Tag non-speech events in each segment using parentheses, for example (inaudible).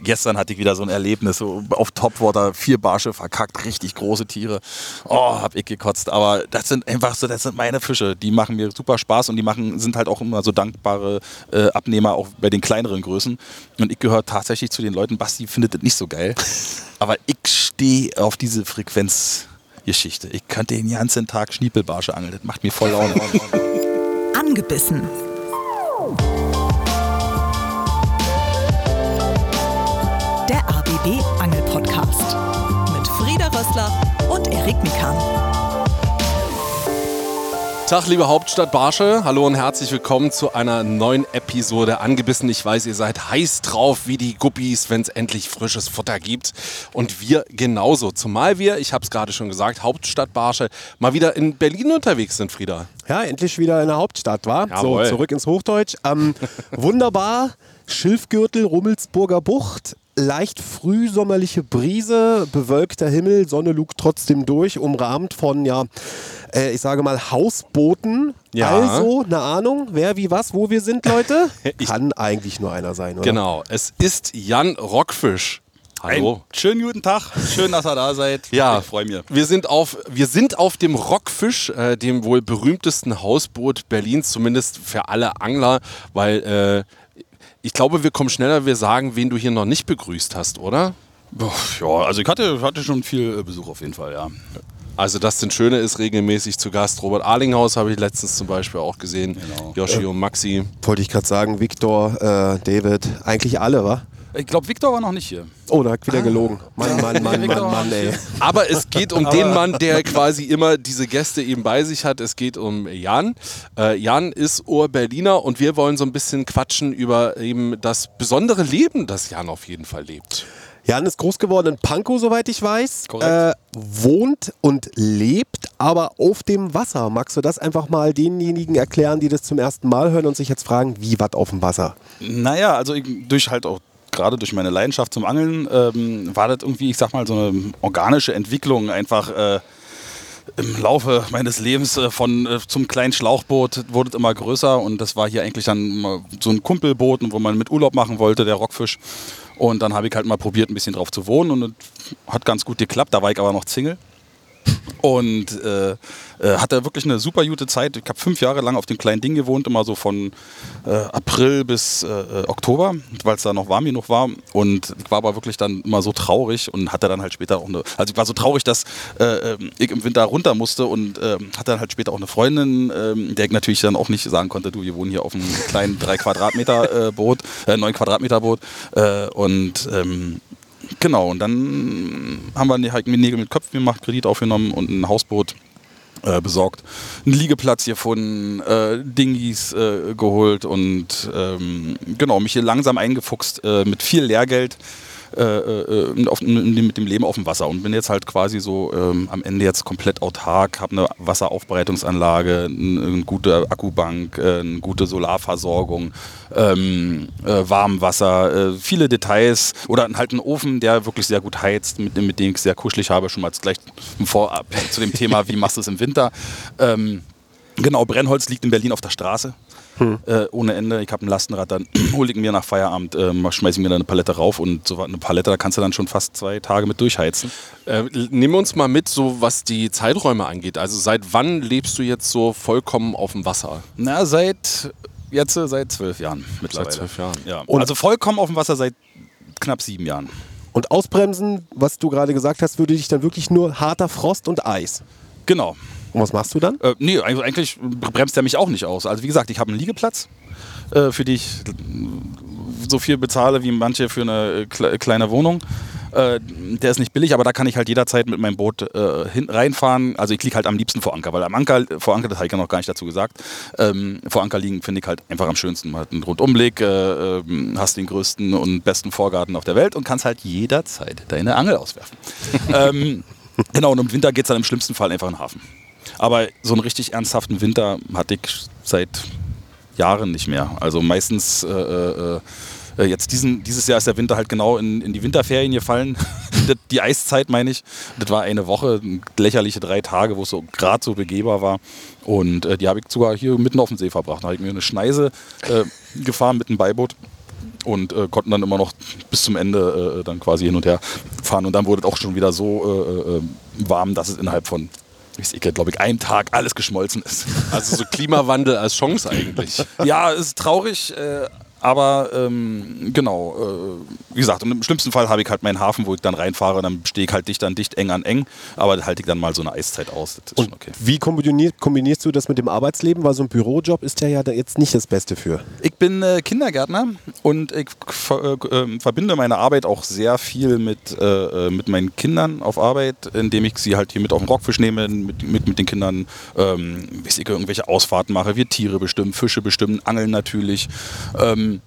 gestern hatte ich wieder so ein Erlebnis, so auf Topwater, vier Barsche verkackt, richtig große Tiere. Oh, hab ich gekotzt. Aber das sind einfach so, das sind meine Fische. Die machen mir super Spaß und die machen, sind halt auch immer so dankbare äh, Abnehmer, auch bei den kleineren Größen. Und ich gehöre tatsächlich zu den Leuten, Basti findet das nicht so geil. (laughs) Aber ich stehe auf diese Frequenzgeschichte. Ich könnte den ganzen Tag Schniepelbarsche angeln. Das macht mir voll Laune. (laughs) Angebissen. Rössler und Erik Mikan. Tag, liebe Hauptstadt Barsche. Hallo und herzlich willkommen zu einer neuen Episode Angebissen. Ich weiß, ihr seid heiß drauf wie die Guppies, wenn es endlich frisches Futter gibt. Und wir genauso. Zumal wir, ich habe es gerade schon gesagt, Hauptstadt Barsche mal wieder in Berlin unterwegs sind, Frieda. Ja, endlich wieder in der Hauptstadt, war. So, zurück ins Hochdeutsch. Ähm, (laughs) wunderbar. Schilfgürtel, Rummelsburger Bucht. Leicht frühsommerliche Brise, bewölkter Himmel, Sonne lugt trotzdem durch, umrahmt von, ja, äh, ich sage mal, Hausbooten. Ja. Also, eine Ahnung, wer, wie, was, wo wir sind, Leute? (laughs) Kann eigentlich nur einer sein, oder? Genau, es ist Jan Rockfisch. Hallo. Einen schönen guten Tag. Schön, dass ihr da seid. Ja, Ich freue mich. Wir sind auf, wir sind auf dem Rockfisch, äh, dem wohl berühmtesten Hausboot Berlins, zumindest für alle Angler, weil äh, ich glaube, wir kommen schneller, wir sagen, wen du hier noch nicht begrüßt hast, oder? Boah, Ja, also ich hatte, hatte schon viel äh, Besuch auf jeden Fall, ja. Also das sind Schöne ist regelmäßig zu Gast. Robert Arlinghaus habe ich letztens zum Beispiel auch gesehen. Genau. Yoshi und Maxi. Wollte ich gerade sagen, Viktor, äh, David, eigentlich alle, wa? Ich glaube, Viktor war noch nicht hier. Oh, da hat wieder gelogen. Mann, Mann, Mann, (laughs) Mann, Mann, ey. Aber es geht um den Mann, der quasi immer diese Gäste eben bei sich hat. Es geht um Jan. Äh, Jan ist Ur-Berliner und wir wollen so ein bisschen quatschen über eben das besondere Leben, das Jan auf jeden Fall lebt. Jan ist groß geworden in Pankow, soweit ich weiß. Korrekt. Äh, wohnt und lebt aber auf dem Wasser. Magst du das einfach mal denjenigen erklären, die das zum ersten Mal hören und sich jetzt fragen, wie was auf dem Wasser? Naja, also ich, durch halt auch gerade durch meine Leidenschaft zum Angeln ähm, war das irgendwie, ich sag mal, so eine organische Entwicklung einfach. Äh, im Laufe meines Lebens äh, von äh, zum kleinen Schlauchboot wurde es immer größer und das war hier eigentlich dann so ein Kumpelboot, wo man mit Urlaub machen wollte, der Rockfisch. Und dann habe ich halt mal probiert, ein bisschen drauf zu wohnen und es hat ganz gut geklappt. Da war ich aber noch Single. Und äh, äh, hatte wirklich eine super gute Zeit. Ich habe fünf Jahre lang auf dem kleinen Ding gewohnt, immer so von äh, April bis äh, äh, Oktober, weil es da noch warm genug war. Und ich war aber wirklich dann immer so traurig und hatte dann halt später auch eine. Also ich war so traurig, dass äh, ähm, ich im Winter runter musste und ähm, hatte dann halt später auch eine Freundin, ähm, der ich natürlich dann auch nicht sagen konnte, du, wir wohnen hier auf einem kleinen drei Quadratmeter äh, Boot, äh, neun Quadratmeter Boot. Äh, und ähm, Genau, und dann haben wir halt mit Nägel mit Köpfen gemacht, Kredit aufgenommen und ein Hausboot äh, besorgt, einen Liegeplatz gefunden, äh, Dingis äh, geholt und ähm, genau, mich hier langsam eingefuchst äh, mit viel Lehrgeld. Äh, äh, auf, mit dem Leben auf dem Wasser und bin jetzt halt quasi so ähm, am Ende jetzt komplett autark, habe eine Wasseraufbereitungsanlage, eine, gute Akkubank, äh, eine gute Solarversorgung, ähm, äh, Warmwasser, äh, viele Details oder halt einen Ofen, der wirklich sehr gut heizt, mit, dem- mit dem ich sehr kuschelig habe, schon mal gleich vorab (laughs) zu dem Thema, wie machst du es im Winter. Ähm, genau, Brennholz liegt in Berlin auf der Straße. Äh, ohne Ende. Ich habe ein Lastenrad, dann (clears throat) hole ich mir nach Feierabend, ähm, schmeiße ich mir dann eine Palette rauf und so eine Palette, da kannst du dann schon fast zwei Tage mit durchheizen. Äh, nehmen wir uns mal mit, so was die Zeiträume angeht. Also seit wann lebst du jetzt so vollkommen auf dem Wasser? Na, seit jetzt äh, seit zwölf Jahren mittlerweile. zwölf Jahren. Ja. Und- also vollkommen auf dem Wasser seit knapp sieben Jahren. Und ausbremsen, was du gerade gesagt hast, würde dich dann wirklich nur harter Frost und Eis. Genau. Und was machst du dann? Äh, nee, eigentlich, bremst er mich auch nicht aus. Also wie gesagt, ich habe einen Liegeplatz, äh, für die ich so viel bezahle wie manche für eine äh, kle kleine Wohnung. Äh, der ist nicht billig, aber da kann ich halt jederzeit mit meinem Boot äh, hin, reinfahren. Also ich liege halt am liebsten vor Anker, weil am Anker, vor Anker, das habe ich ja noch gar nicht dazu gesagt, ähm, vor Anker liegen finde ich halt einfach am schönsten. Man hat einen Rundumblick, äh, ähm, hast den größten und besten Vorgarten auf der Welt und kannst halt jederzeit deine Angel auswerfen. (laughs) ähm, genau, und im Winter geht es dann im schlimmsten Fall einfach in den Hafen. Aber so einen richtig ernsthaften Winter hatte ich seit Jahren nicht mehr. Also meistens, äh, äh, äh, jetzt diesen, dieses Jahr ist der Winter halt genau in, in die Winterferien gefallen. (laughs) Die Eiszeit meine ich. Das war eine Woche, lächerliche drei Tage, wo es so gerade so begehbar war. Und äh, die habe ich sogar hier mitten auf dem See verbracht. Da habe ich mir eine Schneise äh, gefahren mit einem Beiboot. und äh, konnten dann immer noch bis zum Ende äh, dann quasi hin und her fahren. Und dann wurde es auch schon wieder so äh, warm, dass es innerhalb von ich glaube ich, einem Tag alles geschmolzen ist. Also so Klimawandel als Chance eigentlich. ja, ist traurig, äh, aber ähm, genau, äh, wie gesagt, im schlimmsten Fall habe ich halt meinen Hafen, wo ich dann reinfahre, dann stehe ich halt dicht an dicht, eng an eng, aber halte ich dann mal so eine Eiszeit aus. Das ist und okay. Wie kombinierst, kombinierst du das mit dem Arbeitsleben? Weil so ein Bürojob ist ja, ja jetzt nicht das Beste für. Ich bin äh, Kindergärtner und ich ver äh, verbinde meine Arbeit auch sehr viel mit, äh, äh, mit meinen Kindern auf Arbeit, indem ich sie halt hier mit auf den Rockfisch nehme, mit, mit, mit den Kindern, ähm, ich irgendwelche Ausfahrten mache, wir Tiere bestimmen, Fische bestimmen, angeln natürlich. Ähm,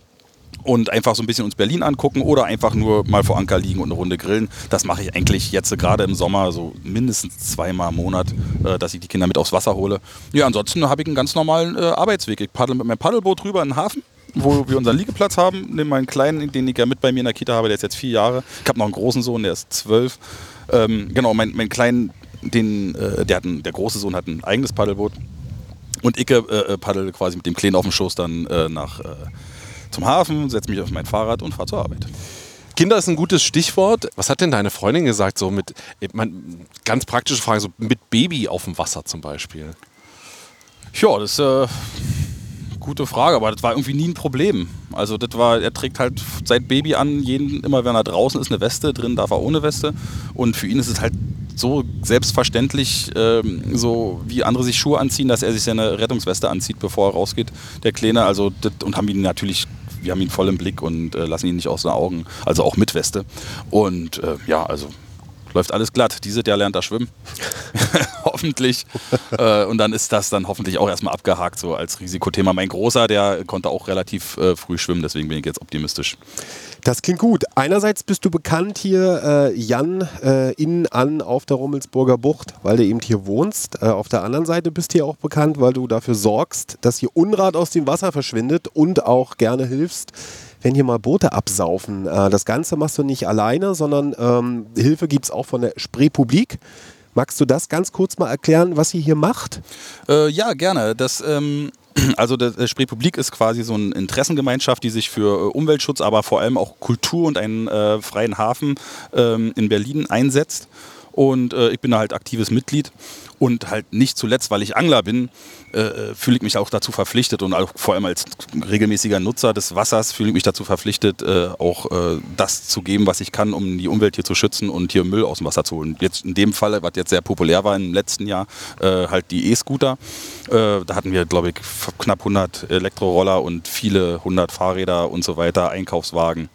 und einfach so ein bisschen uns Berlin angucken oder einfach nur mal vor Anker liegen und eine Runde grillen. Das mache ich eigentlich jetzt gerade im Sommer so mindestens zweimal im Monat, äh, dass ich die Kinder mit aufs Wasser hole. Ja, ansonsten habe ich einen ganz normalen äh, Arbeitsweg. Ich paddel mit meinem Paddelboot rüber in den Hafen wo wir unseren Liegeplatz haben, nehme meinen Kleinen, den ich ja mit bei mir in der Kita habe, der ist jetzt vier Jahre. Ich habe noch einen großen Sohn, der ist zwölf. Ähm, genau, mein, mein Kleinen, den, äh, der, hat ein, der große Sohn hat ein eigenes Paddelboot. Und ich äh, paddel quasi mit dem Kleinen auf dem Schoß dann äh, nach, äh, zum Hafen, setze mich auf mein Fahrrad und fahre zur Arbeit. Kinder ist ein gutes Stichwort. Was hat denn deine Freundin gesagt, so mit, man, ganz praktische Frage, so mit Baby auf dem Wasser zum Beispiel? Ja, das ist äh, gute Frage, aber das war irgendwie nie ein Problem. Also das war, er trägt halt seit Baby an, jeden, immer wenn er draußen ist, eine Weste, drin darf er ohne Weste. Und für ihn ist es halt so selbstverständlich, ähm, so wie andere sich Schuhe anziehen, dass er sich seine Rettungsweste anzieht, bevor er rausgeht, der Kleine. Also das, und haben ihn natürlich wir haben ihn voll im Blick und äh, lassen ihn nicht aus den Augen, also auch mit Weste. Und äh, ja, also läuft alles glatt. Dieses Jahr lernt er schwimmen. (laughs) hoffentlich. äh, und dann ist das dann hoffentlich auch erstmal abgehakt, so als Risikothema. Mein Großer, der konnte auch relativ äh, früh schwimmen, deswegen bin ich jetzt optimistisch. Das klingt gut. Einerseits bist du bekannt hier, äh, Jan, äh, innen an auf der Rummelsburger Bucht, weil du eben hier wohnst. Äh, auf der anderen Seite bist du hier auch bekannt, weil du dafür sorgst, dass hier Unrat aus dem Wasser verschwindet und auch gerne hilfst, wenn hier mal Boote absaufen. Äh, das Ganze machst du nicht alleine, sondern ähm, Hilfe gibt es auch von der Spreepublik. Magst du das ganz kurz mal erklären, was ihr hier macht? Äh, ja, gerne. Das ähm, (clears throat) also der Spreepublik ist quasi so eine Interessengemeinschaft, die sich für äh, Umweltschutz, aber vor allem auch Kultur und einen äh, freien Hafen ähm, in Berlin einsetzt. Und äh, ich bin da halt aktives Mitglied. Und halt nicht zuletzt, weil ich Angler bin, äh, äh, fühle ich mich auch dazu verpflichtet und auch vor allem als regelmäßiger Nutzer des Wassers fühle ich mich dazu verpflichtet, äh, auch äh, das zu geben, was ich kann, um die Umwelt hier zu schützen und hier Müll aus dem Wasser zu holen. Jetzt in dem Fall, was jetzt sehr populär war im letzten Jahr, äh, halt die E-Scooter. Da hatten wir, glaube ich, knapp 100 Elektroroller und viele hundert Fahrräder und so weiter, Einkaufswagen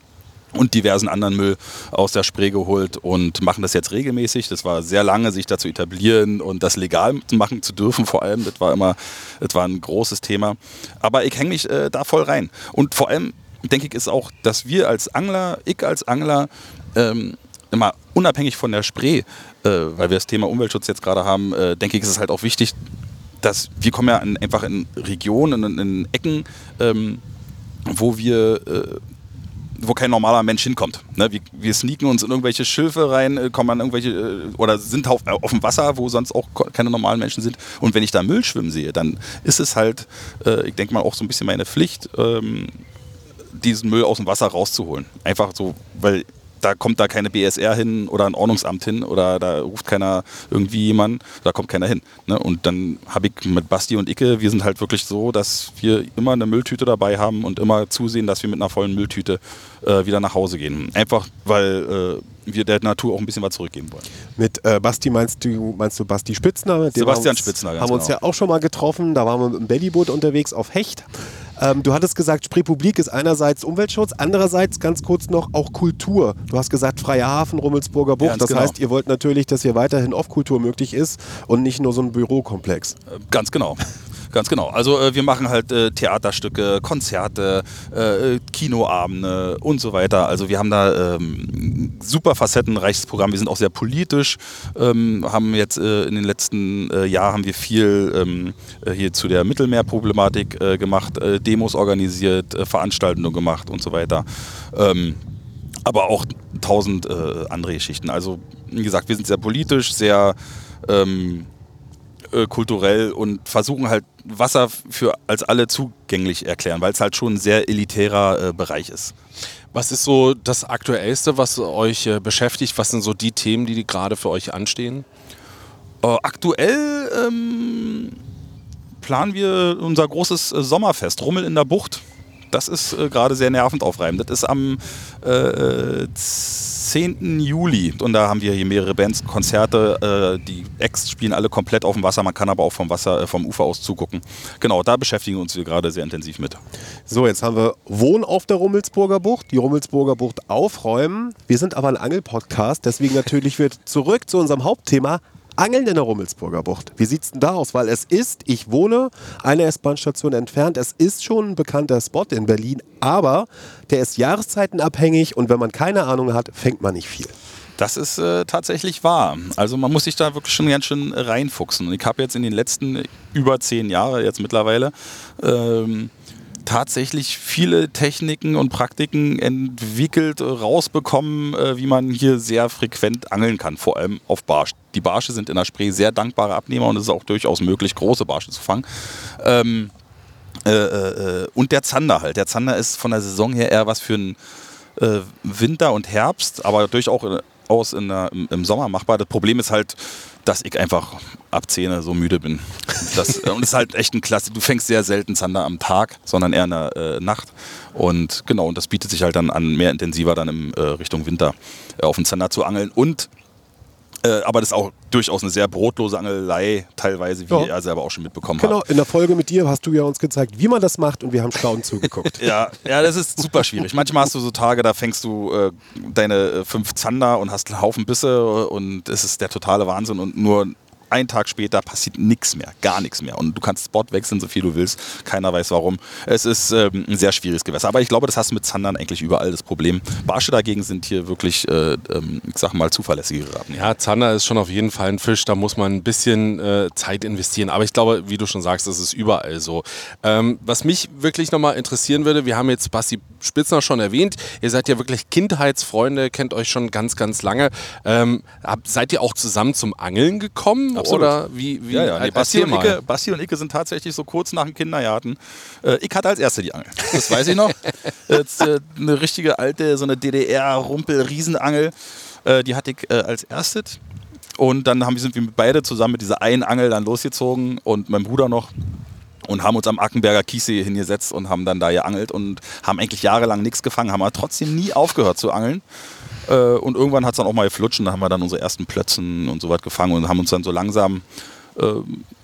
und diversen anderen Müll aus der Spree geholt und machen das jetzt regelmäßig. Das war sehr lange, sich dazu etablieren und das legal machen zu dürfen, vor allem. Das war immer, das war ein großes Thema. Aber ich hänge mich äh, da voll rein. Und vor allem denke ich, ist auch, dass wir als Angler, ich als Angler, ähm, immer unabhängig von der Spree, äh, weil wir das Thema Umweltschutz jetzt gerade haben, äh, denke ich, ist es halt auch wichtig, dass wir kommen ja in, einfach in Regionen, in, in Ecken, ähm, wo wir äh, wo kein normaler Mensch hinkommt. Ne? Wir, wir sneaken uns in irgendwelche Schilfe rein, äh, kommen an irgendwelche äh, oder sind auf, auf dem Wasser, wo sonst auch keine normalen Menschen sind. Und wenn ich da Müll schwimmen sehe, dann ist es halt, äh, ich denke mal, auch so ein bisschen meine Pflicht, ähm, diesen Müll aus dem Wasser rauszuholen. Einfach so, weil da kommt da keine BSR hin oder ein Ordnungsamt hin oder da ruft keiner irgendwie jemanden, da kommt keiner hin. Ne? Und dann habe ich mit Basti und Icke, wir sind halt wirklich so, dass wir immer eine Mülltüte dabei haben und immer zusehen, dass wir mit einer vollen Mülltüte äh, wieder nach Hause gehen. Einfach weil äh, wir der Natur auch ein bisschen was zurückgeben wollen. Mit äh, Basti meinst du, meinst du Basti Spitzner? Sebastian Spitzner, ganz Haben wir uns genau. ja auch schon mal getroffen, da waren wir mit dem Bellyboot unterwegs auf Hecht. Ähm, du hattest gesagt, Spreepublik ist einerseits Umweltschutz, andererseits ganz kurz noch auch Kultur. Du hast gesagt, freier Hafen, Rummelsburger Bucht. Ganz das genau. heißt, ihr wollt natürlich, dass hier weiterhin Off-Kultur möglich ist und nicht nur so ein Bürokomplex. Äh, ganz genau. Ganz genau. Also äh, wir machen halt äh, Theaterstücke, Konzerte, äh, Kinoabende und so weiter. Also wir haben da ähm, super facettenreiches Programm. Wir sind auch sehr politisch. Ähm, haben jetzt äh, in den letzten äh, Jahren haben wir viel ähm, äh, hier zu der Mittelmeerproblematik gemacht, Demos organisiert, Veranstaltungen gemacht und so weiter. Ähm, aber auch tausend andere Geschichten. Also wie gesagt, wir sind sehr politisch, sehr ähm, äh, kulturell und versuchen halt Wasser für als alle zugänglich erklären, weil es halt schon ein sehr elitärer äh, Bereich ist. Was ist so das Aktuellste, was euch äh, beschäftigt? Was sind so die Themen, die gerade für euch anstehen? Äh, aktuell ähm, planen wir unser großes äh, Sommerfest, Rummel in der Bucht. Das ist gerade sehr nervend aufreibend. Das ist am äh, 10. Juli und da haben wir hier mehrere Bands, Konzerte. Äh, die Acts spielen alle komplett auf dem Wasser. Man kann aber auch vom Wasser, äh, vom Ufer aus zugucken. Genau, da beschäftigen wir uns hier gerade sehr intensiv mit. So, jetzt haben wir Wohn auf der Rummelsburger Bucht, die Rummelsburger Bucht aufräumen. Wir sind aber ein Angel-Podcast, deswegen natürlich wird zurück zu unserem Hauptthema Angeln in der Rummelsburger Bucht. Wie sieht es denn da aus? Weil es ist, ich wohne eine S-Bahn-Station entfernt, es ist schon ein bekannter Spot in Berlin, aber der ist jahreszeitenabhängig und wenn man keine Ahnung hat, fängt man nicht viel. Das ist äh, tatsächlich wahr. Also man muss sich da wirklich schon ganz schön reinfuchsen. Und ich habe jetzt in den letzten über zehn Jahren jetzt mittlerweile ähm, tatsächlich viele Techniken und Praktiken entwickelt, rausbekommen, äh, wie man hier sehr frequent angeln kann, vor allem auf Barsch. Die Barsche sind in der Spree sehr dankbare Abnehmer und es ist auch durchaus möglich, große Barsche zu fangen. Ähm, äh, äh, und der Zander halt. Der Zander ist von der Saison her eher was für einen äh, Winter und Herbst, aber durchaus in der, im, im Sommer machbar. Das Problem ist halt, dass ich einfach ab 10 so müde bin. Das, und es ist halt echt ein Klasse. Du fängst sehr selten Zander am Tag, sondern eher in der äh, Nacht. Und genau, und das bietet sich halt dann an, mehr intensiver dann in äh, Richtung Winter äh, auf den Zander zu angeln. Und äh, aber das ist auch durchaus eine sehr brotlose Angelei, teilweise, wie Ja. er selber auch schon mitbekommen Genau, hat. in der Folge mit dir hast du ja uns gezeigt, wie man das macht und wir haben staunend zugeguckt. (laughs) Ja, ja, das ist super schwierig. Manchmal hast du so Tage, da fängst du äh, deine äh, fünf Zander und hast einen Haufen Bisse und es ist der totale Wahnsinn und nur einen Tag später passiert nichts mehr, gar nichts mehr. Und du kannst Spot wechseln, so viel du willst. Keiner weiß warum. Es ist ähm, ein sehr schwieriges Gewässer. Aber ich glaube, das hast du mit Zandern eigentlich überall das Problem. Barsche dagegen sind hier wirklich, äh, ähm, ich sag mal, zuverlässigere Abnehmer. Ja, Zander ist schon auf jeden Fall ein Fisch, da muss man ein bisschen äh, Zeit investieren. Aber ich glaube, wie du schon sagst, das ist überall so. Ähm, was mich wirklich nochmal interessieren würde, wir haben jetzt Basti Spitzner schon erwähnt, ihr seid ja wirklich Kindheitsfreunde, kennt euch schon ganz, ganz lange. Ähm, seid ihr auch zusammen zum Angeln gekommen? Absolut. Oder wie? wie Ja, ja, nee, Basti, und. Icke, Basti und Icke sind tatsächlich so kurz nach dem Kindergarten. Äh, ich hatte als Erste die Angel. Das weiß ich noch. (laughs) Jetzt, äh, eine richtige alte, so eine DDR-Rumpel-Riesenangel. Äh, die hatte ich äh, als erstes. Und dann haben, wir- sind wir beide zusammen mit dieser einen Angel dann losgezogen und mein Bruder noch. Und haben uns am Ackenberger Kiessee hingesetzt und haben dann da geangelt und haben eigentlich jahrelang nichts gefangen, haben aber trotzdem nie aufgehört zu angeln. Äh, und irgendwann hat es dann auch mal geflutscht und da haben wir dann unsere ersten Plötzen und so was gefangen und haben uns dann so langsam. Äh,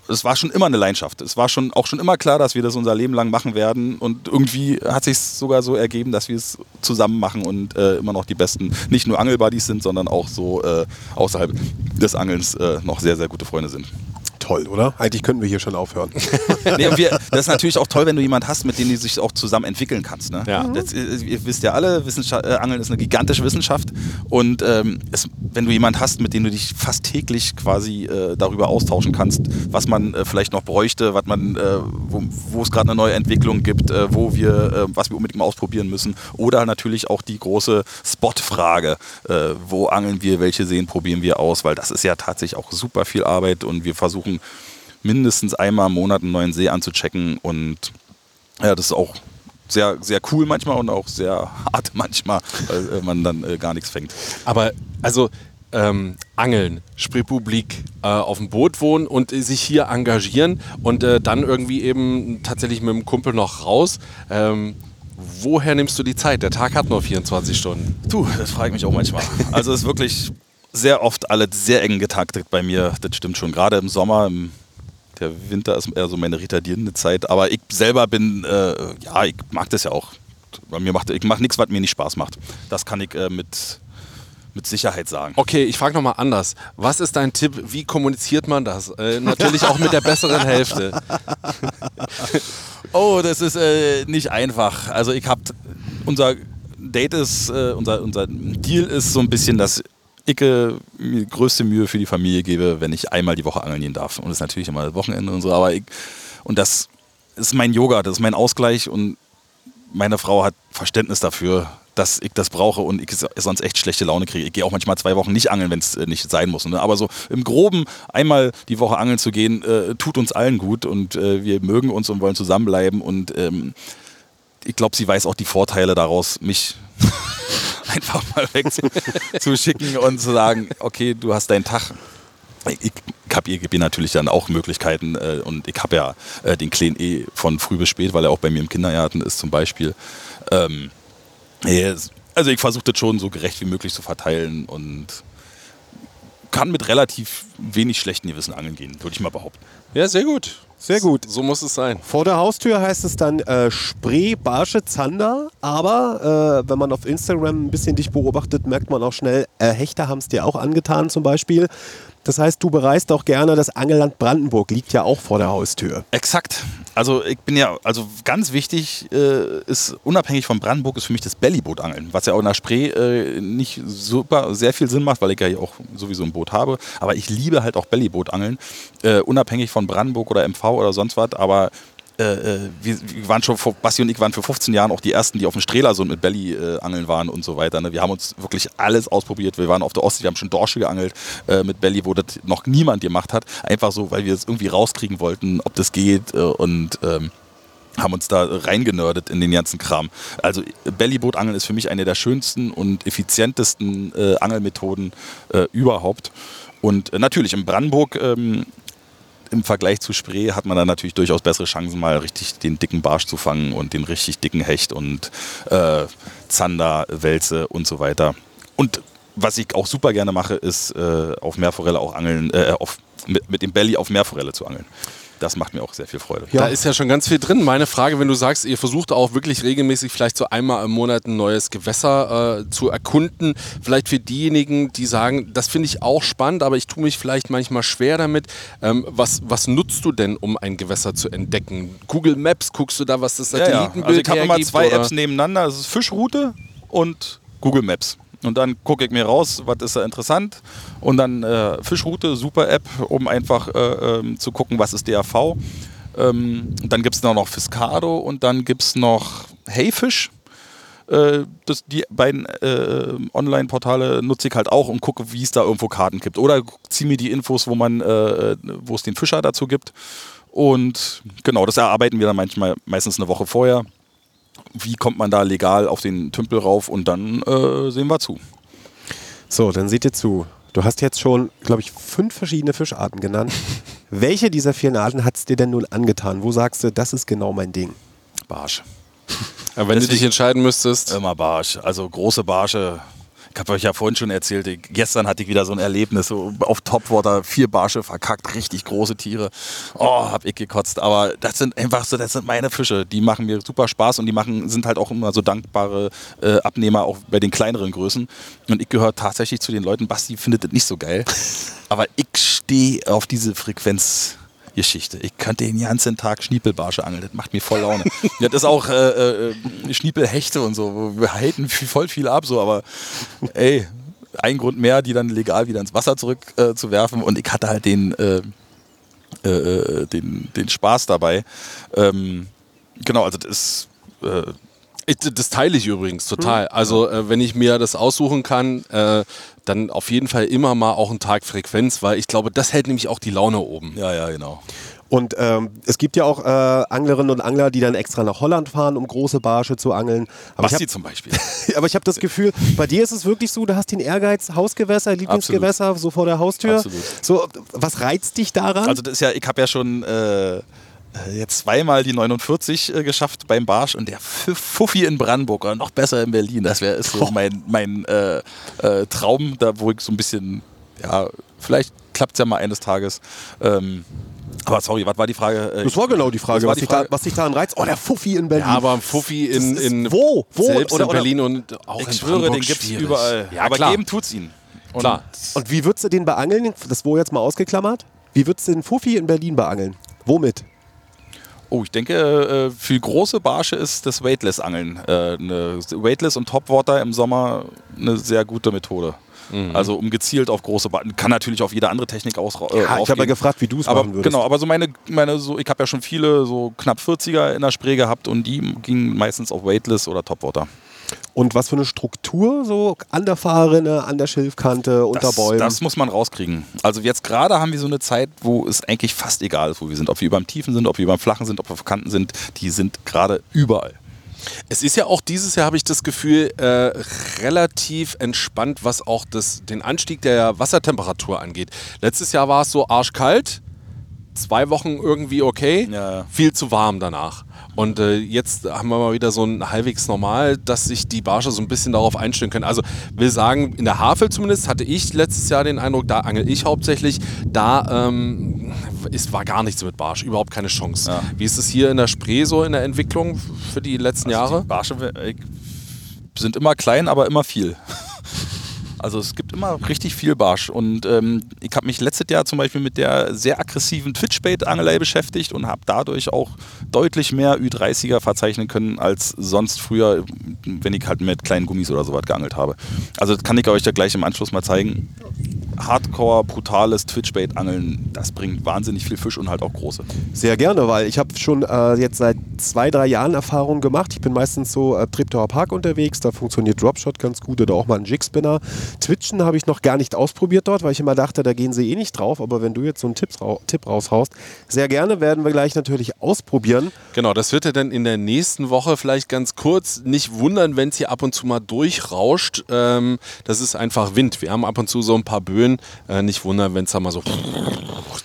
es war schon immer eine Leidenschaft. Es war schon auch schon immer klar, dass wir das unser Leben lang machen werden. Und irgendwie hat sich sogar so ergeben, dass wir es zusammen machen und äh, immer noch die besten, nicht nur Angelbuddies sind, sondern auch so äh, außerhalb des Angelns noch sehr, sehr gute Freunde sind. Toll, oder? Eigentlich könnten wir hier schon aufhören. (laughs) Nee, wir, das ist natürlich auch toll, wenn du jemanden hast, mit dem du dich auch zusammen entwickeln kannst. Ne? Ja. Das, äh, ihr wisst ja alle, Wissenschaft, äh, Angeln ist eine gigantische Wissenschaft. Und ähm, es, wenn du jemanden hast, mit dem du dich fast täglich quasi äh, darüber austauschen kannst, was man äh, vielleicht noch bräuchte, was man, äh, wo, wo es gerade eine neue Entwicklung gibt, äh, wo wir, äh, was wir unbedingt mal ausprobieren müssen. Oder natürlich auch die große Spot-Frage, äh, wo angeln wir, welche Seen probieren wir aus, weil das ist ja tatsächlich auch super viel Arbeit und wir versuchen mindestens einmal im Monat einen neuen See anzuchecken und ja, das ist auch sehr, sehr cool manchmal und auch sehr (laughs) hart manchmal, weil äh, man dann äh, gar nichts fängt. Aber also ähm, Angeln, Spreepublik, äh, auf dem Boot wohnen und äh, sich hier engagieren und äh, dann irgendwie eben tatsächlich mit dem Kumpel noch raus. Ähm, woher nimmst du die Zeit? Der Tag hat nur 24 Stunden. Du, das frage ich mich auch manchmal. Also es ist wirklich sehr oft alles sehr eng getaktet bei mir, das stimmt schon. Gerade im Sommer, im, der Winter ist eher so meine retardierende Zeit, aber ich selber bin, äh, ja, ich mag das ja auch. Bei mir macht, ich mache nichts, was mir nicht Spaß macht. Das kann ich äh, mit, mit Sicherheit sagen. Okay, ich frage nochmal anders. Was ist dein Tipp? Wie kommuniziert man das? Äh, natürlich auch mit der besseren Hälfte. (laughs) Oh, das ist äh, nicht einfach. Also ich habe unser Date ist, äh, unser, unser Deal ist so ein bisschen, dass ich äh, mir größte Mühe für die Familie gebe, wenn ich einmal die Woche angeln gehen darf. Und das ist natürlich immer das Wochenende und so, aber ich, und das ist mein Yoga, das ist mein Ausgleich und meine Frau hat Verständnis dafür, dass ich das brauche und ich sonst echt schlechte Laune kriege. Ich gehe auch manchmal zwei Wochen nicht angeln, wenn es äh, nicht sein muss. Ne? Aber so im Groben einmal die Woche angeln zu gehen, äh, tut uns allen gut und äh, wir mögen uns und wollen zusammenbleiben und ähm, ich glaube, sie weiß auch die Vorteile daraus, mich (laughs) einfach mal wegzuschicken und zu sagen, okay, du hast deinen Tag. Ich, habe ihr natürlich dann auch Möglichkeiten äh, und ich habe ja äh, den Kleinen eh von früh bis spät, weil er auch bei mir im Kindergarten ist zum Beispiel. Ähm, also ich versuche das schon so gerecht wie möglich zu verteilen und kann mit relativ wenig schlechten Gewissen angeln gehen, würde ich mal behaupten. Ja, sehr gut. Sehr gut. So muss es sein. Vor der Haustür heißt es dann äh, Spree, Barsche, Zander. Aber äh, wenn man auf Instagram ein bisschen dich beobachtet, merkt man auch schnell, äh, Hechter haben es dir auch angetan zum Beispiel. Das heißt, du bereist auch gerne das Angelland Brandenburg, liegt ja auch vor der Haustür. Exakt. Also ich bin ja, also ganz wichtig äh, ist, unabhängig von Brandenburg, ist für mich das Bellyboot-Angeln, was ja auch in der Spree äh, nicht super, sehr viel Sinn macht, weil ich ja hier auch sowieso ein Boot habe. Aber ich liebe halt auch Bellyboot-Angeln, äh, unabhängig von Brandenburg oder MV oder sonst was. Aber äh, äh, wir, wir, waren schon, Basti und ich waren für 15 Jahren auch die ersten, die auf dem Strelasund mit Belly äh, angeln waren und so weiter. Ne? Wir haben uns wirklich alles ausprobiert. Wir waren auf der Ostsee, wir haben schon Dorsche geangelt äh, mit Belly, wo das noch niemand gemacht hat. Einfach so, weil wir es irgendwie rauskriegen wollten, ob das geht äh, und ähm, haben uns da reingenördet in den ganzen Kram. Also Bellybootangeln ist für mich eine der schönsten und effizientesten äh, Angelmethoden überhaupt. Und natürlich in Brandenburg ähm, im Vergleich zu Spree hat man dann natürlich durchaus bessere Chancen, mal richtig den dicken Barsch zu fangen und den richtig dicken Hecht und äh, Zander, Wälze und so weiter. Und was ich auch super gerne mache, ist äh, auf Meerforelle auch angeln, äh, auf, mit, mit dem Belly auf Meerforelle zu angeln das macht mir auch sehr viel Freude. Ja. Da ist ja schon ganz viel drin. Meine Frage, wenn du sagst, ihr versucht auch wirklich regelmäßig vielleicht so einmal im Monat ein neues Gewässer äh, zu erkunden, vielleicht für diejenigen, die sagen, das finde ich auch spannend, aber ich tue mich vielleicht manchmal schwer damit. Ähm, was, was nutzt du denn, um ein Gewässer zu entdecken? Google Maps, guckst du da, was das Satellitenbild ja, ja. Also ich habe immer zwei oder? Apps nebeneinander, das ist Fischroute und Google Maps. Und dann gucke ich mir raus, was ist da interessant. Und dann äh, Fischroute, super App, um einfach äh, äh, zu gucken, was ist DAV. Ähm, dann gibt es noch Fiscado und dann gibt es noch Heyfish. Äh, das, die beiden äh, Online-Portale nutze ich halt auch und gucke, wie es da irgendwo Karten gibt. Oder ziehe mir die Infos, wo man, äh, wo es den Fischer dazu gibt. Und genau, das erarbeiten wir dann manchmal meistens eine Woche vorher wie kommt man da legal auf den Tümpel rauf und dann äh, sehen wir zu. So, dann seht ihr zu. Du hast jetzt schon, glaube ich, fünf verschiedene Fischarten genannt. (laughs) Welche dieser vier Arten hat es dir denn nun angetan? Wo sagst du, das ist genau mein Ding? Barsch. Aber wenn Deswegen du dich entscheiden müsstest. Immer Barsch. Also große Barsche ich habe euch ja vorhin schon erzählt, ich, gestern hatte ich wieder so ein Erlebnis, so auf Topwater, vier Barsche verkackt, richtig große Tiere. Oh, hab ich gekotzt. Aber das sind einfach so, das sind meine Fische. Die machen mir super Spaß und die machen, sind halt auch immer so dankbare äh, Abnehmer, auch bei den kleineren Größen. Und ich gehöre tatsächlich zu den Leuten, Basti findet das nicht so geil. (laughs) Aber ich stehe auf diese Frequenz. Geschichte. Ich könnte den ganzen Tag Schniepelbarsche angeln. Das macht mir voll Laune. (laughs) das ist auch äh, äh, Schniepelhechte und so. Wir halten voll viel ab, so, aber ey, ein Grund mehr, die dann legal wieder ins Wasser zurückzuwerfen. Äh, und ich hatte halt den, äh, äh, äh, den, den Spaß dabei. Ähm, genau, also das ist. Das teile ich übrigens total. Also, äh, wenn ich mir das aussuchen kann, äh, dann auf jeden Fall immer mal auch einen Tag Frequenz, weil ich glaube, das hält nämlich auch die Laune oben. Ja, ja, genau. Und ähm, es gibt ja auch äh, Anglerinnen und Angler, die dann extra nach Holland fahren, um große Barsche zu angeln. Aber Basti hab, zum Beispiel. (laughs) aber ich habe das Gefühl, bei dir ist es wirklich so, du hast den Ehrgeiz, Hausgewässer, Lieblingsgewässer, Absolut. so vor der Haustür. Absolut. So, was reizt dich daran? Also das ist ja, ich habe ja schon äh, jetzt zweimal die 49 äh, geschafft beim Barsch und der Fuffi in Brandenburg oder noch besser in Berlin. Das wäre so mein, mein äh, äh, Traum, da wo ich so ein bisschen, ja, vielleicht klappt es ja mal eines Tages. Ähm, aber sorry, was war die Frage? Äh, das war genau die Frage, was, die Frage. Da, was dich daran reizt. Oh, der Fuffi in Berlin. Ja, aber ein Fuffi in, in wo? Wo? Selbst oder, in Berlin und auch ich in schwöre, den gibt es überall. Ja, aber klar. geben tut's ihn. Und klar. Und wie würdest du den beangeln? Das wo jetzt mal ausgeklammert. Wie würdest du den Fuffi in Berlin beangeln? Womit? Oh, ich denke, äh, für große Barsche ist das Weightless-Angeln. Äh, Weightless und Topwater im Sommer eine sehr gute Methode. Mhm. Also um gezielt auf große Barsche. Kann natürlich auf jede andere Technik aus. Äh, ja, ich habe ja gefragt, wie du es machen würdest. Genau, aber so meine, meine so, ich habe ja schon viele so knapp 40er in der Spree gehabt und die gingen meistens auf Weightless oder Topwater. Und was für eine Struktur so an der Fahrrinne, an der Schilfkante, unter das, Bäumen? Das muss man rauskriegen. Also jetzt gerade haben wir so eine Zeit, wo es eigentlich fast egal ist, wo wir sind. Ob wir über dem Tiefen sind, ob wir über dem Flachen sind, ob wir auf Kanten sind. Die sind gerade überall. Es ist ja auch dieses Jahr, habe ich das Gefühl, äh, relativ entspannt, was auch das, den Anstieg der Wassertemperatur angeht. Letztes Jahr war es so arschkalt, zwei Wochen irgendwie okay, Ja. viel zu warm danach. Und äh, jetzt haben wir mal wieder so ein halbwegs normal, dass sich die Barsche so ein bisschen darauf einstellen können. Also will sagen, in der Havel zumindest hatte ich letztes Jahr den Eindruck, da angel ich hauptsächlich, da ähm, ist, war gar nichts mit Barsch, überhaupt keine Chance. Ja. Wie ist es hier in der Spree so in der Entwicklung für die letzten Jahre? Die Barsche sind immer klein, aber immer viel. (laughs) Also es immer richtig viel Barsch. Und ähm, ich habe mich letztes Jahr zum Beispiel mit der sehr aggressiven Twitchbait-Angelei beschäftigt und habe dadurch auch deutlich mehr Ü30er verzeichnen können als sonst früher, wenn ich halt mit kleinen Gummis oder sowas geangelt habe. Also das kann ich euch ja gleich im Anschluss mal zeigen. Hardcore, brutales Twitchbait-Angeln, das bringt wahnsinnig viel Fisch und halt auch große. Sehr gerne, weil ich habe schon äh, jetzt seit zwei, drei Jahren Erfahrung gemacht. Ich bin meistens so äh, Treptower Park unterwegs, da funktioniert Dropshot ganz gut oder auch mal ein Jigspinner. Twitchen habe ich noch gar nicht ausprobiert dort, weil ich immer dachte, da gehen sie eh nicht drauf. Aber wenn du jetzt so einen Tipp, Tipp raushaust, sehr gerne werden wir gleich natürlich ausprobieren. Genau, das wird ja dann in der nächsten Woche vielleicht ganz kurz. Nicht wundern, wenn es hier ab und zu mal durchrauscht. Ähm, das ist einfach Wind. Wir haben ab und zu so ein paar Böen. Äh, nicht wundern, wenn es da mal so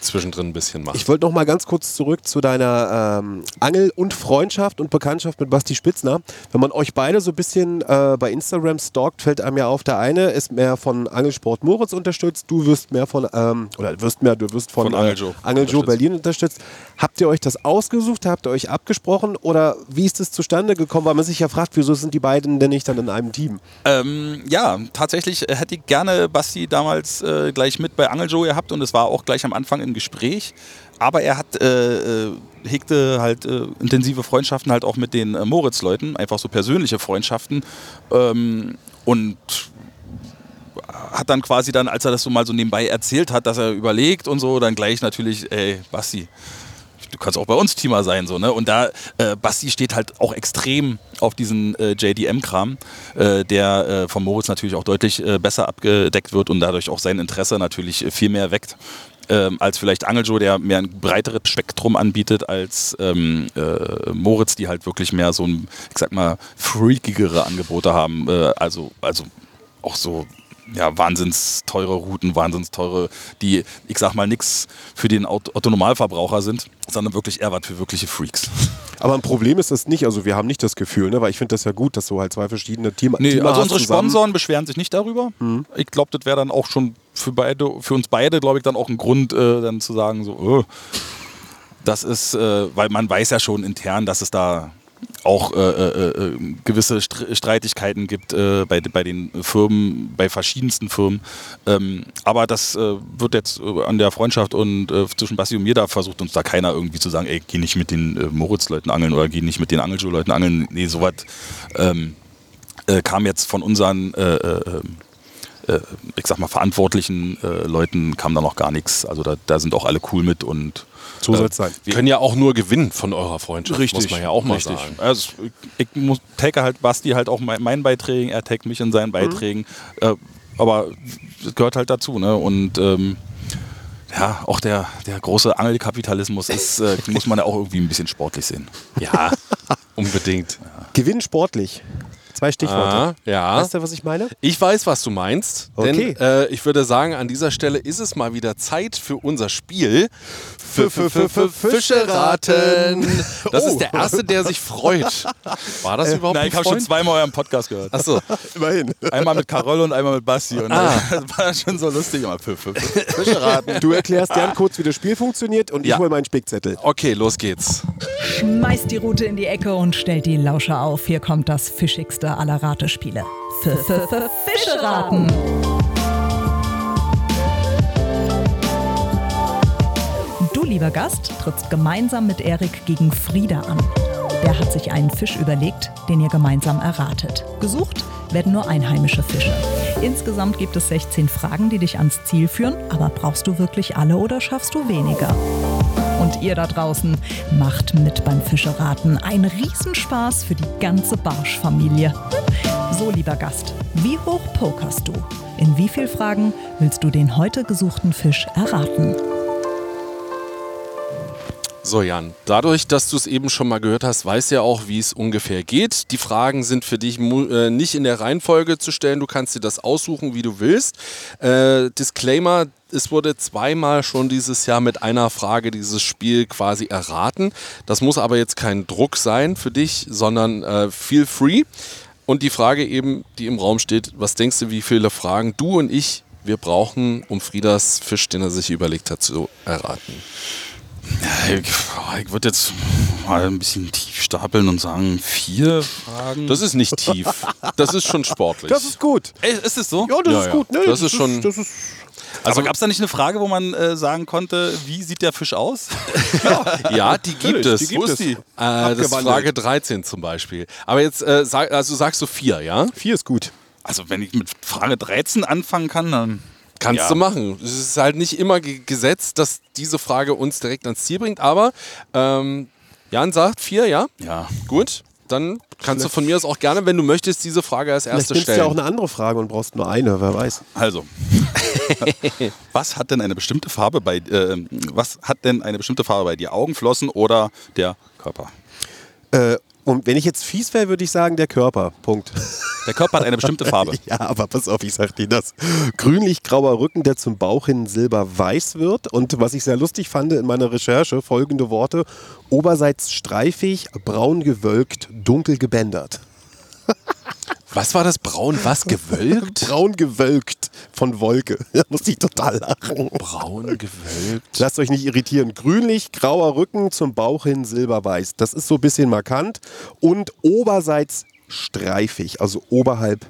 zwischendrin ein bisschen macht. Ich wollte noch mal ganz kurz zurück zu deiner ähm, Angel- und Freundschaft und Bekanntschaft mit Basti Spitzner. Wenn man euch beide so ein bisschen äh, bei Instagram stalkt, fällt einem ja auf, der eine ist mehr von Angelsport Moritz unterstützt, du wirst mehr von, ähm, oder wirst mehr, du wirst von, Von Angel Joe Angel Joe unterstützt. Berlin unterstützt. Habt ihr euch das ausgesucht? Habt ihr euch abgesprochen? Oder wie ist es zustande gekommen? Weil man sich ja fragt, wieso sind die beiden denn nicht dann in einem Team? Ähm, ja, tatsächlich äh, hätte ich gerne Basti damals äh, gleich mit bei Angel Joe gehabt und es war auch gleich am Anfang im Gespräch. Aber er hat äh, äh, hegte halt äh, intensive Freundschaften halt auch mit den äh, Moritz-Leuten, einfach so persönliche Freundschaften. Ähm, und hat dann quasi dann, als er das so mal so nebenbei erzählt hat, dass er überlegt und so, dann gleich natürlich, ey, Basti, du kannst auch bei uns Teamer sein, so, ne? Und da, äh, Basti steht halt auch extrem auf diesen äh, JDM-Kram, äh, der äh, von Moritz natürlich auch deutlich äh, besser abgedeckt wird und dadurch auch sein Interesse natürlich äh, viel mehr weckt. Ähm, als vielleicht Angeljo, der mehr ein breiteres Spektrum anbietet als ähm, äh, Moritz, die halt wirklich mehr so ein, ich sag mal, freakigere Angebote haben. Also, also auch so ja, wahnsinns teure Routen, wahnsinns teure, die, ich sag mal, nichts für den Auto- Otto-Normalverbraucher sind, sondern wirklich eher was für wirkliche Freaks. (laughs) Aber ein Problem ist das nicht. Also wir haben nicht das Gefühl, ne? weil ich finde das ja gut, dass du halt zwei verschiedene Team Nee, Teamer also unsere zusammen. Sponsoren beschweren sich nicht darüber. Ich glaube, das wäre dann auch schon für beide, für uns beide, glaube ich, dann auch ein Grund, äh, dann zu sagen, so, äh, das ist, äh, weil man weiß ja schon intern, dass es da auch äh, äh, äh, gewisse Str Streitigkeiten gibt äh, bei, bei den Firmen, bei verschiedensten Firmen. Ähm, aber das äh, wird jetzt äh, an der Freundschaft und zwischen Basti und mir, da versucht uns da keiner irgendwie zu sagen, ey, geh nicht mit den Moritz-Leuten angeln oder geh nicht mit den Angelschuh-Leuten angeln. Nee, sowas ähm, äh, kam jetzt von unseren äh, äh, äh, ich sag mal, verantwortlichen äh, Leuten kam da noch gar nichts. Also da, da sind auch alle cool mit und So soll's sein. Wir können ja auch nur gewinnen von eurer Freundschaft, muss man ja auch mal richtig. sagen. Also ich, ich muss tagge halt Basti halt auch mein, meinen Beiträgen, er taggt mich in seinen Beiträgen. Äh, aber es gehört halt dazu, ne? Und ähm, ja, auch der, der große Angelkapitalismus ist, äh, (laughs) muss man ja auch irgendwie ein bisschen sportlich sehen. Ja, unbedingt. Gewinn sportlich. Zwei Stichworte. Ah, ja. Weißt du, was ich meine? Ich weiß, was du meinst. Okay. Denn äh, ich würde sagen, an dieser Stelle ist es mal wieder Zeit für unser Spiel. Für, für, für, für Fische raten. (laughs) Das Oh. ist der Erste, der sich freut. War das überhaupt Nein, ein ich habe schon zweimal euren Podcast gehört. Achso, Immerhin. Einmal mit Carol und einmal mit Basti. Und Ah. das (laughs) war schon so lustig. Immer Fische raten. Du erklärst gern kurz, wie das Spiel funktioniert und Ja. ich hole meinen Spickzettel. okay, los geht's. Schmeißt die Rute in die Ecke und stellt die Lauscher auf. Hier kommt das fischigste aller Ratespiele. Fische raten. Du, lieber Gast, trittst gemeinsam mit Erik gegen Frieda an. Der hat sich einen Fisch überlegt, den ihr gemeinsam erratet. Gesucht werden nur einheimische Fische. Insgesamt gibt es 16 Fragen, die dich ans Ziel führen. Aber brauchst du wirklich alle oder schaffst du weniger? Und ihr da draußen macht mit beim Fischeraten. Ein Riesenspaß für die ganze Barschfamilie. So, lieber Gast, wie hoch pokerst du? In wie vielen Fragen willst du den heute gesuchten Fisch erraten? So, Jan, dadurch, dass du es eben schon mal gehört hast, weißt ja auch, wie es ungefähr geht. Die Fragen sind für dich äh, nicht in der Reihenfolge zu stellen. Du kannst dir das aussuchen, wie du willst. Äh, Disclaimer: Es wurde zweimal schon dieses Jahr mit einer Frage dieses Spiel quasi erraten. Das muss aber jetzt kein Druck sein für dich, sondern äh, feel free. Und die Frage eben, die im Raum steht: Was denkst du, wie viele Fragen du und ich wir brauchen, um Friedas Fisch, den er sich überlegt hat, zu erraten? Ja, ich, ich würde jetzt mal ein bisschen tief stapeln und sagen, vier Fragen. Das ist nicht tief. Das ist schon sportlich. Das ist gut. Ey, ist es so? Ja, das Ja, ist ja. gut. Ne? Das ist schon- Das ist, Also gab es da nicht eine Frage, wo man äh, sagen konnte, wie sieht der Fisch aus? (laughs) Ja, die gibt es. die gibt Wo ist es. die? Äh, das ist. Frage 13 zum Beispiel. Aber jetzt äh, sag, also sagst du vier, ja? vier ist gut. Also wenn ich mit Frage 13 anfangen kann, dann... Kannst Ja. du machen. Es ist halt nicht immer ge gesetzt, dass diese Frage uns direkt ans Ziel bringt, aber ähm, Jan sagt vier, ja? Ja. Gut. Dann kannst du von mir aus auch gerne, wenn du möchtest, diese Frage als Vielleicht erste nimmst du stellen. ja auch eine andere Frage und brauchst nur eine, wer weiß. Also, (laughs) was hat denn eine bestimmte Farbe bei äh, was hat denn eine bestimmte Farbe bei dir? Augen, Flossen oder der Körper? Äh, und wenn ich jetzt fies wäre, würde ich sagen, der Körper. Punkt. Der Körper hat eine bestimmte Farbe. (laughs) Ja, aber pass auf, ich sag dir das. Grünlich-grauer Rücken, der zum Bauch hin silberweiß wird. Und was ich sehr lustig fand in meiner Recherche, folgende Worte. Oberseits streifig, braun gewölkt, dunkel gebändert. Was war das? Braun, was? Gewölkt? (laughs) Braun gewölkt von Wolke. (laughs) Da musste ich total lachen. Braun gewölkt. Lasst euch nicht irritieren. Grünlich, grauer Rücken, zum Bauch hin silberweiß. Das ist so ein bisschen markant. Und oberseits streifig, also oberhalb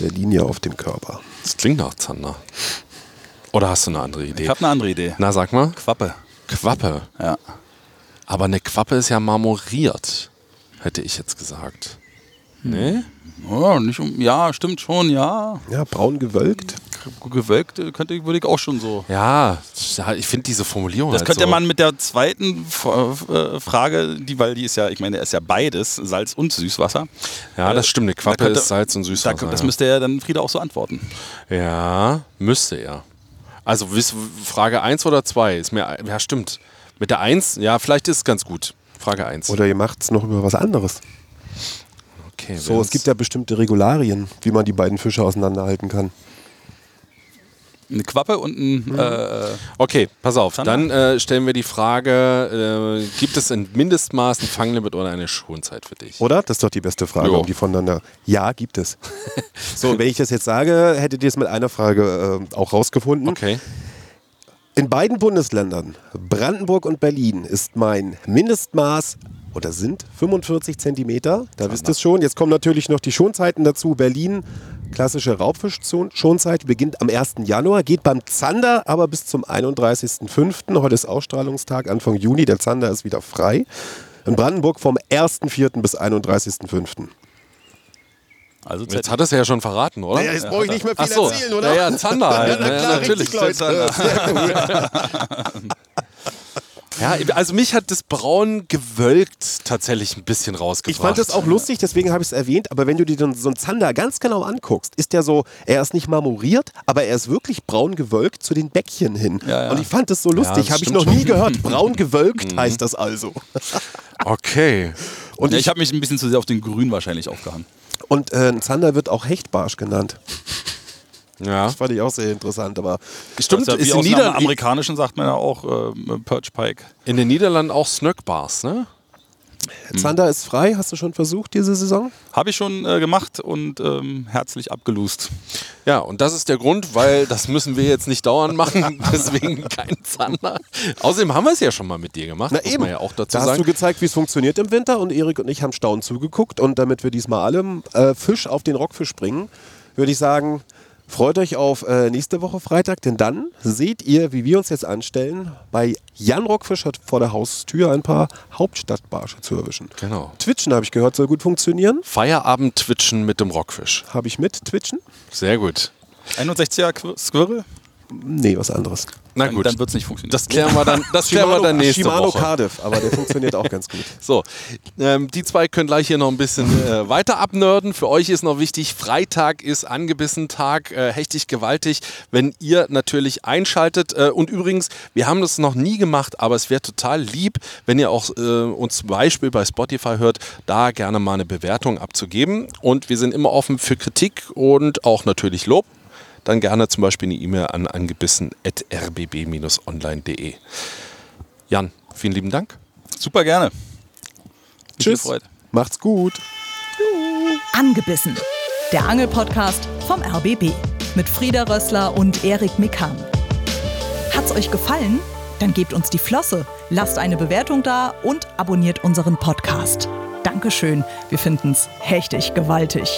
der Linie auf dem Körper. Das klingt nach Zander. Oder hast du eine andere Idee? Ich habe eine andere Idee. Na, sag mal. Quappe. Quappe. Ja. Aber eine Quappe ist ja marmoriert, hätte ich jetzt gesagt. Nee? Ja, nicht um, ja, stimmt schon, ja. Ja, braun gewölkt. Gewölkt äh, könnte, würde ich auch schon so. Ja, ich finde diese Formulierung Das halt könnte so. man mit der zweiten äh, Frage, die, weil die ist ja, ich meine, er ist ja beides, Salz und Süßwasser. Ja, das stimmt. Eine Quappe Da könnte- ist Salz und Da, Süßwasser. das ja. müsste ja dann Frieda auch so antworten. Ja, müsste er. Also Frage 1 oder 2 ist mir ja stimmt. Mit der 1, ja, vielleicht ist es ganz gut. Frage 1. Oder ihr macht es noch über was anderes. Okay, So, es gibt ja bestimmte Regularien, wie man die beiden Fische auseinanderhalten kann. Eine Quappe und ein. Äh, Okay, pass auf. Zander? Dann äh, stellen wir die Frage: äh, Gibt es ein Mindestmaß, ein Fanglimit oder eine Schonzeit für dich? Oder? Das ist doch die beste Frage, Jo. um die voneinander. Ja, gibt es. (laughs) so, wenn ich das jetzt sage, hättet ihr es mit einer Frage äh, auch rausgefunden. Okay. In beiden Bundesländern, Brandenburg und Berlin, ist mein Mindestmaß oder sind 45 Zentimeter. Da wisst ihr es schon. Jetzt kommen natürlich noch die Schonzeiten dazu. Berlin, klassische Raubfisch-Schonzeit, beginnt am 1. Januar, geht beim Zander aber bis zum 31.05. Heute ist Ausstrahlungstag, Anfang Juni. Der Zander ist wieder frei. In Brandenburg vom 1.04. bis 31.05. also Jetzt hat er es ja schon verraten, oder? Naja, jetzt brauche ich nicht mehr viel Ach so. erzählen, oder? Ja, ja, Zander halt. Ja, (laughs) na Ja, klar, natürlich. richtig, Leute. Sehr (laughs) (laughs) gut. Ja, also mich hat das Braun gewölkt tatsächlich ein bisschen rausgebracht. Ich fand das auch lustig, deswegen habe ich es erwähnt. Aber wenn du dir dann so einen Zander ganz genau anguckst, ist der so, er ist nicht marmoriert, aber er ist wirklich braun gewölkt zu den Bäckchen hin. Ja, ja. Und ich fand das so lustig, das habe ich noch nie schon. gehört. Braun gewölkt heißt das also. Okay. Und, ja, ich, ich habe mich ein bisschen zu sehr auf den Grün wahrscheinlich aufgehangen. und äh, ein Zander wird auch Hechtbarsch genannt. Ja. Das fand ich auch sehr interessant. Aber Stimmt, Das ist in, Nieder Amerikanischen sagt man ja auch äh, Perch Pike. in den Niederlanden auch Snöckbars, ne? Zander ist frei, hast du schon versucht diese Saison? Habe ich schon äh, gemacht und ähm, herzlich abgelust. Ja, und das ist der Grund, weil das müssen wir jetzt nicht dauernd machen, (laughs) deswegen kein Zander. Außerdem haben wir es ja schon mal mit dir gemacht, Na muss eben. man ja auch dazu da hast du sagen. gezeigt, wie es funktioniert im Winter und Erik und ich haben staunend zugeguckt. Und damit wir diesmal alle äh, Fisch auf den Rockfisch bringen, würde ich sagen, freut euch auf äh, nächste Woche Freitag, denn dann seht ihr, wie wir uns jetzt anstellen, bei Jan Rockfisch hat vor der Haustür ein paar Hauptstadtbarsche zu erwischen. Genau. Twitchen habe ich gehört, soll gut funktionieren. Feierabend twitchen mit dem Rockfisch. Habe ich mit Twitchen. Sehr gut. 61er Qu- Squirrel? Nee, was anderes. Na Dann, gut, dann wird es nicht funktionieren. das klären wir dann, (laughs) das klären wir dann nächste Shimano Woche. Cardiff, aber der funktioniert auch ganz gut. (laughs) So, ähm, die zwei können gleich hier noch ein bisschen äh, weiter abnörden. Für euch ist noch wichtig, Freitag ist angebissen Tag, äh, hechtig gewaltig, wenn ihr natürlich einschaltet. Äh, und übrigens, wir haben das noch nie gemacht, aber es wäre total lieb, wenn ihr auch äh, uns zum Beispiel bei Spotify hört, da gerne mal eine Bewertung abzugeben. Und wir sind immer offen für Kritik und auch natürlich Lob. Dann gerne zum Beispiel eine E-Mail an angebissen.rbb-online.de. Jan, vielen lieben Dank. Super gerne. Tschüss. Macht's gut. Angebissen. Der Angelpodcast vom RBB. Mit Frieda Rössler und Erik Mikan. Hat's euch gefallen? Dann gebt uns die Flosse, lasst eine Bewertung da und abonniert unseren Podcast. Dankeschön. Wir finden's hechtig gewaltig.